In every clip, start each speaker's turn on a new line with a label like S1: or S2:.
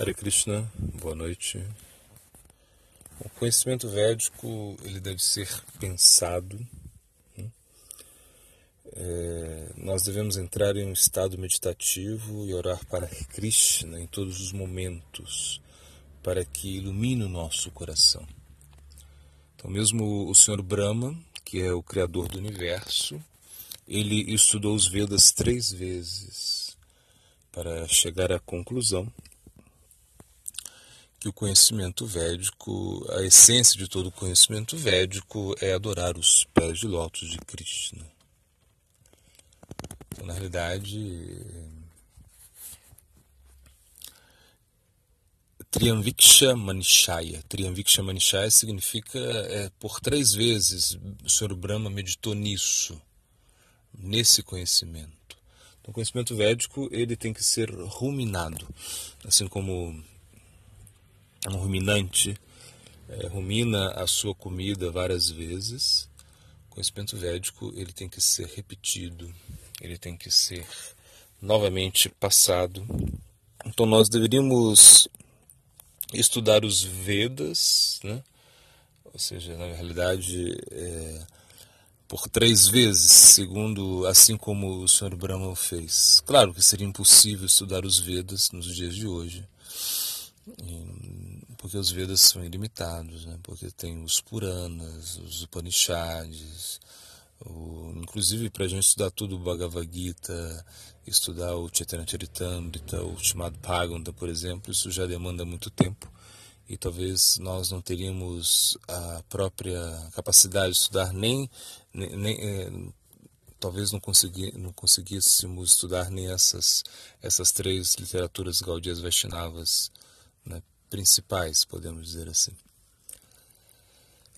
S1: Hare Krishna, boa noite. O conhecimento védico ele deve ser pensado. Né? É, nós devemos entrar em um estado meditativo e orar para Krishna em todos os momentos, para que ilumine o nosso coração. Então, mesmo o Senhor Brahma, que é o Criador do universo, ele estudou os Vedas três vezes para chegar à conclusão que o conhecimento védico, a essência de todo o conhecimento védico é adorar os pés de lótus de Krishna. Então, na realidade, Triamviksha Manishaya. Triamviksha Manishaya significa é, por três vezes o Sr. Brahma meditou nisso, nesse conhecimento. Então, o conhecimento védico ele tem que ser ruminado, assim como um ruminante é, rumina a sua comida várias vezes, o conhecimento védico ele tem que ser repetido, ele tem que ser novamente passado. Então nós deveríamos estudar os Vedas, né? ou seja, na realidade, é, por três vezes, segundo assim como o Sr. Brahma fez. Claro que seria impossível estudar os Vedas nos dias de hoje porque os Vedas são ilimitados, né? porque tem os Puranas, os Upanishads, o, inclusive para a gente estudar tudo o Bhagavad Gita, estudar o Chaitanya o Srimad Bhagavatam, por exemplo, isso já demanda muito tempo e talvez nós não teríamos a própria capacidade de estudar nem, nem, nem é, talvez não, consegui, não conseguíssemos estudar nem essas, essas três literaturas gaudias Vaishnavas né, principais, podemos dizer assim.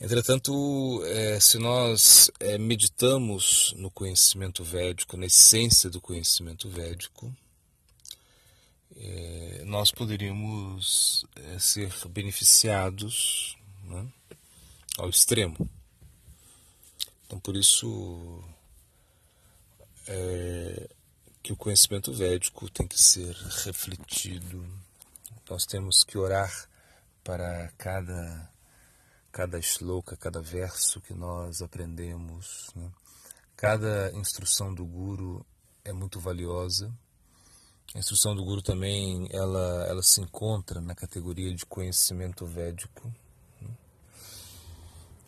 S1: Entretanto, é, se nós é, meditamos no conhecimento védico, na essência do conhecimento védico, é, nós poderíamos é, ser beneficiados né, ao extremo. Então, por isso é, que o conhecimento védico tem que ser refletido nós temos que orar para cada cada shloka, cada verso que nós aprendemos. Né? Cada instrução do Guru é muito valiosa. A instrução do Guru também ela, ela se encontra na categoria de conhecimento védico. Né?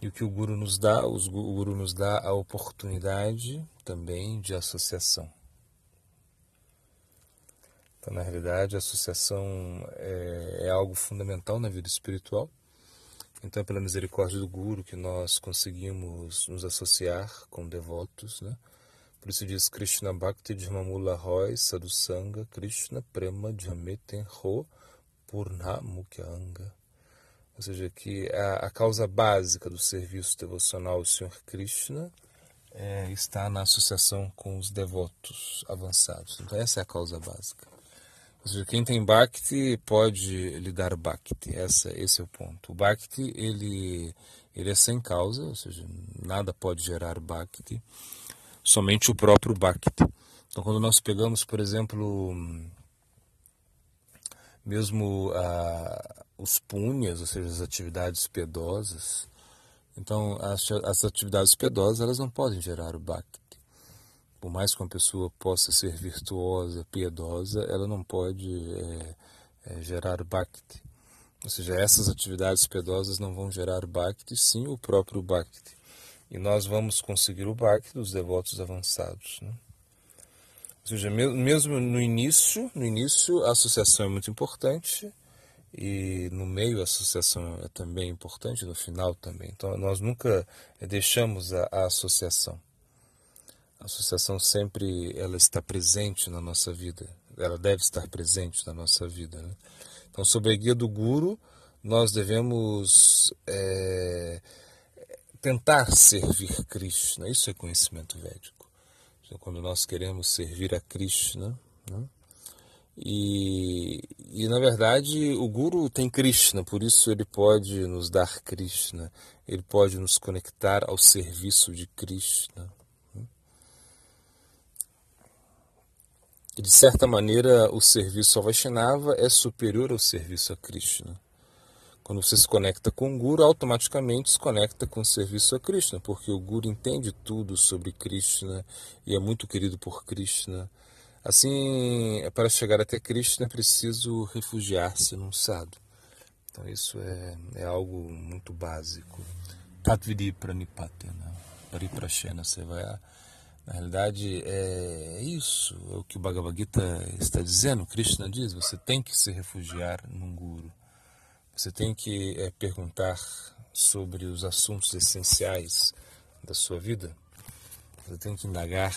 S1: E o que o Guru nos dá, o Guru nos dá a oportunidade também de associação. Então, na realidade, a associação é, é algo fundamental na vida espiritual. Então, é pela misericórdia do Guru que nós conseguimos nos associar com devotos, né? Por isso diz Krishna Bhakti Dhamamula Roy Sadhusanga Krishna Prema Dhameten Ho Purna Mukyanga. Ou seja, que a, a, causa básica do serviço devocional ao Senhor Krishna é, está na associação com os devotos avançados. Então, essa é a causa básica. Ou seja, quem tem Bhakti pode lhe dar Bhakti. Essa, esse é o ponto. O Bhakti, ele, ele é sem causa, ou seja, nada pode gerar Bhakti, somente o próprio Bhakti. Então, quando nós pegamos, por exemplo, mesmo a, os punhas, ou seja, as atividades piedosas, então as, as atividades piedosas elas não podem gerar o Bhakti por mais que uma pessoa possa ser virtuosa, piedosa, ela não pode é, é, gerar bhakti. Ou seja, essas atividades piedosas não vão gerar bhakti, sim o próprio bhakti. E nós vamos conseguir o bhakti dos devotos avançados. Né? Ou seja, mesmo no início, no início a associação é muito importante e no meio a associação é também importante, no final também. Então nós nunca deixamos a, a associação. A associação sempre ela está presente na nossa vida, ela deve estar presente na nossa vida. Né? Então, sob a guia do Guru, nós devemos é, tentar servir Krishna. Isso é conhecimento védico. Então, quando nós queremos servir a Krishna, né? E, e na verdade o Guru tem Krishna, por isso ele pode nos dar Krishna, ele pode nos conectar ao serviço de Krishna. E de certa maneira, o serviço ao Vaishnava é superior ao serviço a Krishna. Quando você se conecta com o Guru, automaticamente se conecta com o serviço a Krishna, porque o Guru entende tudo sobre Krishna e é muito querido por Krishna. Assim, para chegar até Krishna é preciso refugiar-se num sadhu. Então isso é, é algo muito básico. Tatvidi pranipatena, pariprashena sevaya. Na realidade é isso, é o que o Bhagavad Gita está dizendo. Krishna diz, você tem que se refugiar num guru. Você tem que é, perguntar sobre os assuntos essenciais da sua vida. Você tem que indagar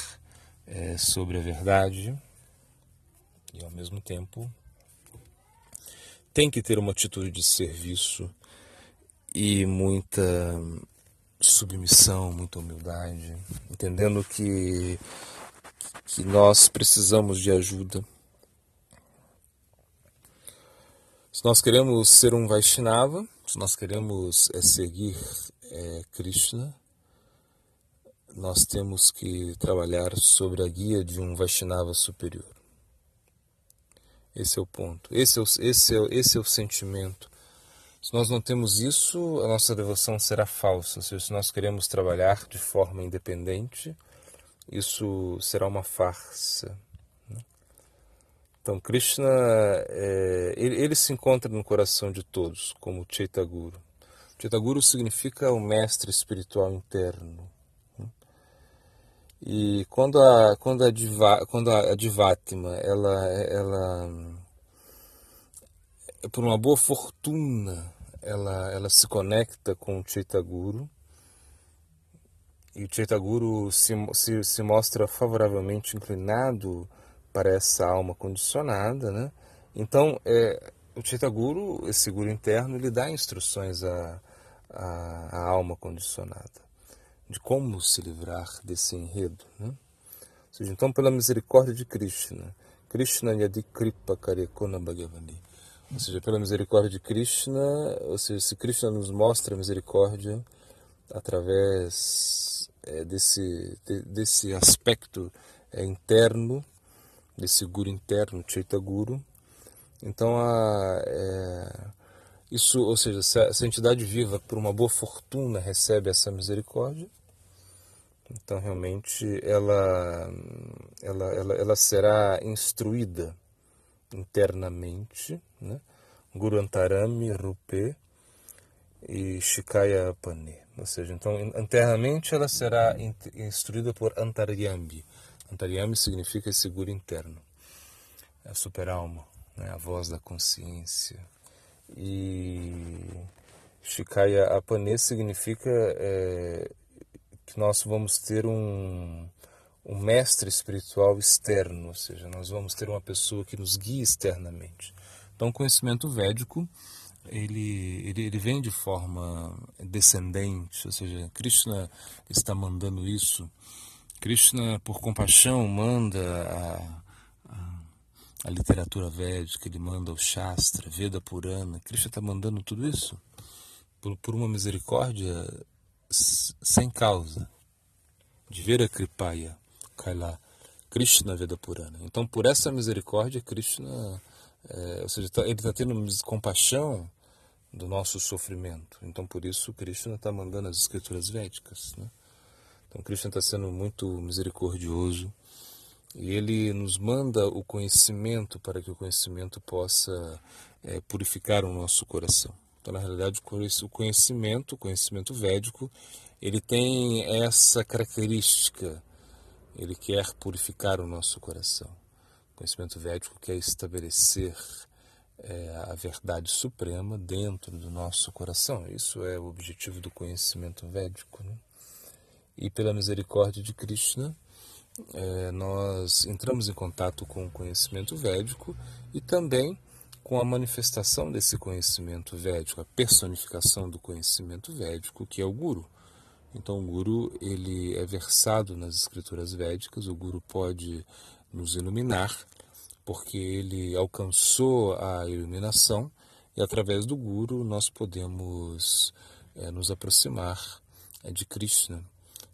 S1: é, sobre a verdade e, ao mesmo tempo, tem que ter uma atitude de serviço e muita submissão, muita humildade, entendendo que, que nós precisamos de ajuda. Se nós queremos ser um Vaishnava, se nós queremos é, seguir é, Krishna, nós temos que trabalhar sobre a guia de um Vaishnava superior. Esse é o ponto, esse é o, esse é, esse é o sentimento. Se nós não temos isso, a nossa devoção será falsa. Se nós queremos trabalhar de forma independente, isso será uma farsa. Né? Então, Krishna, é, ele, ele, se encontra no coração de todos, como Chaitaguru. Chaitaguru significa o mestre espiritual interno. E quando a quando a, diva, quando a Divatma, ela ela por uma boa fortuna, ela ela se conecta com o Chaitaguru. E o Chaitaguru se, se, se mostra favoravelmente inclinado para essa alma condicionada, né? Então, é, o Chaitaguru, esse guru interno, ele dá instruções à, à, à alma condicionada de como se livrar desse enredo. Né? Ou seja, então, pela misericórdia de Krishna, Krishna Yadi Kripa Karekona Bhagavani. Ou seja, pela misericórdia de Krishna, ou seja, se Krishna nos mostra a misericórdia através é, desse, de, desse aspecto é, interno, desse guru interno, Chaita Guru, então a, é, isso, ou seja, se a, se a entidade viva, por uma boa fortuna, recebe essa misericórdia, então realmente ela, ela, ela, ela será instruída internamente, né? Guru Antarami Rupe e Shikaya Pane. Ou seja, então internamente ela será instruída por Antaryami. Antaryami significa esse guru interno, é a super-alma, né? a voz da consciência, e Shikaya Apane significa é, que nós vamos ter um, um mestre espiritual externo, ou seja, nós vamos ter uma pessoa que nos guie externamente. Então, o conhecimento védico ele, ele, ele vem de forma descendente, ou seja, Krishna está mandando isso. Krishna, por compaixão, manda a, a literatura védica, ele manda o Shastra, Veda Purana. Krishna está mandando tudo isso por, por uma misericórdia sem causa. De Vera Kripaya, Kaila, Krishna Veda Purana. Então, por essa misericórdia, Krishna, é, ou seja, tá, ele está tendo compaixão do nosso sofrimento. Então, por isso, Krishna está mandando as escrituras védicas. Né? Então, Krishna está sendo muito misericordioso e ele nos manda o conhecimento para que o conhecimento possa é, purificar o nosso coração. Então, na realidade, o conhecimento, o conhecimento védico, ele tem essa característica. Ele quer purificar o nosso coração. Conhecimento védico quer estabelecer é, a verdade suprema dentro do nosso coração. Isso é o objetivo do conhecimento védico. Né? E pela misericórdia de Krishna, é, nós entramos em contato com o conhecimento védico e também com a manifestação desse conhecimento védico, a personificação do conhecimento védico, que é o Guru. Então, o Guru ele é versado nas escrituras védicas, o Guru pode nos iluminar, porque ele alcançou a iluminação e através do Guru nós podemos é, nos aproximar é, de Krishna.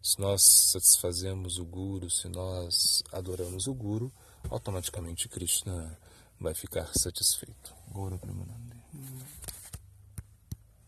S1: Se nós satisfazemos o Guru, se nós adoramos o Guru, automaticamente Krishna vai ficar satisfeito. Gora Premanande.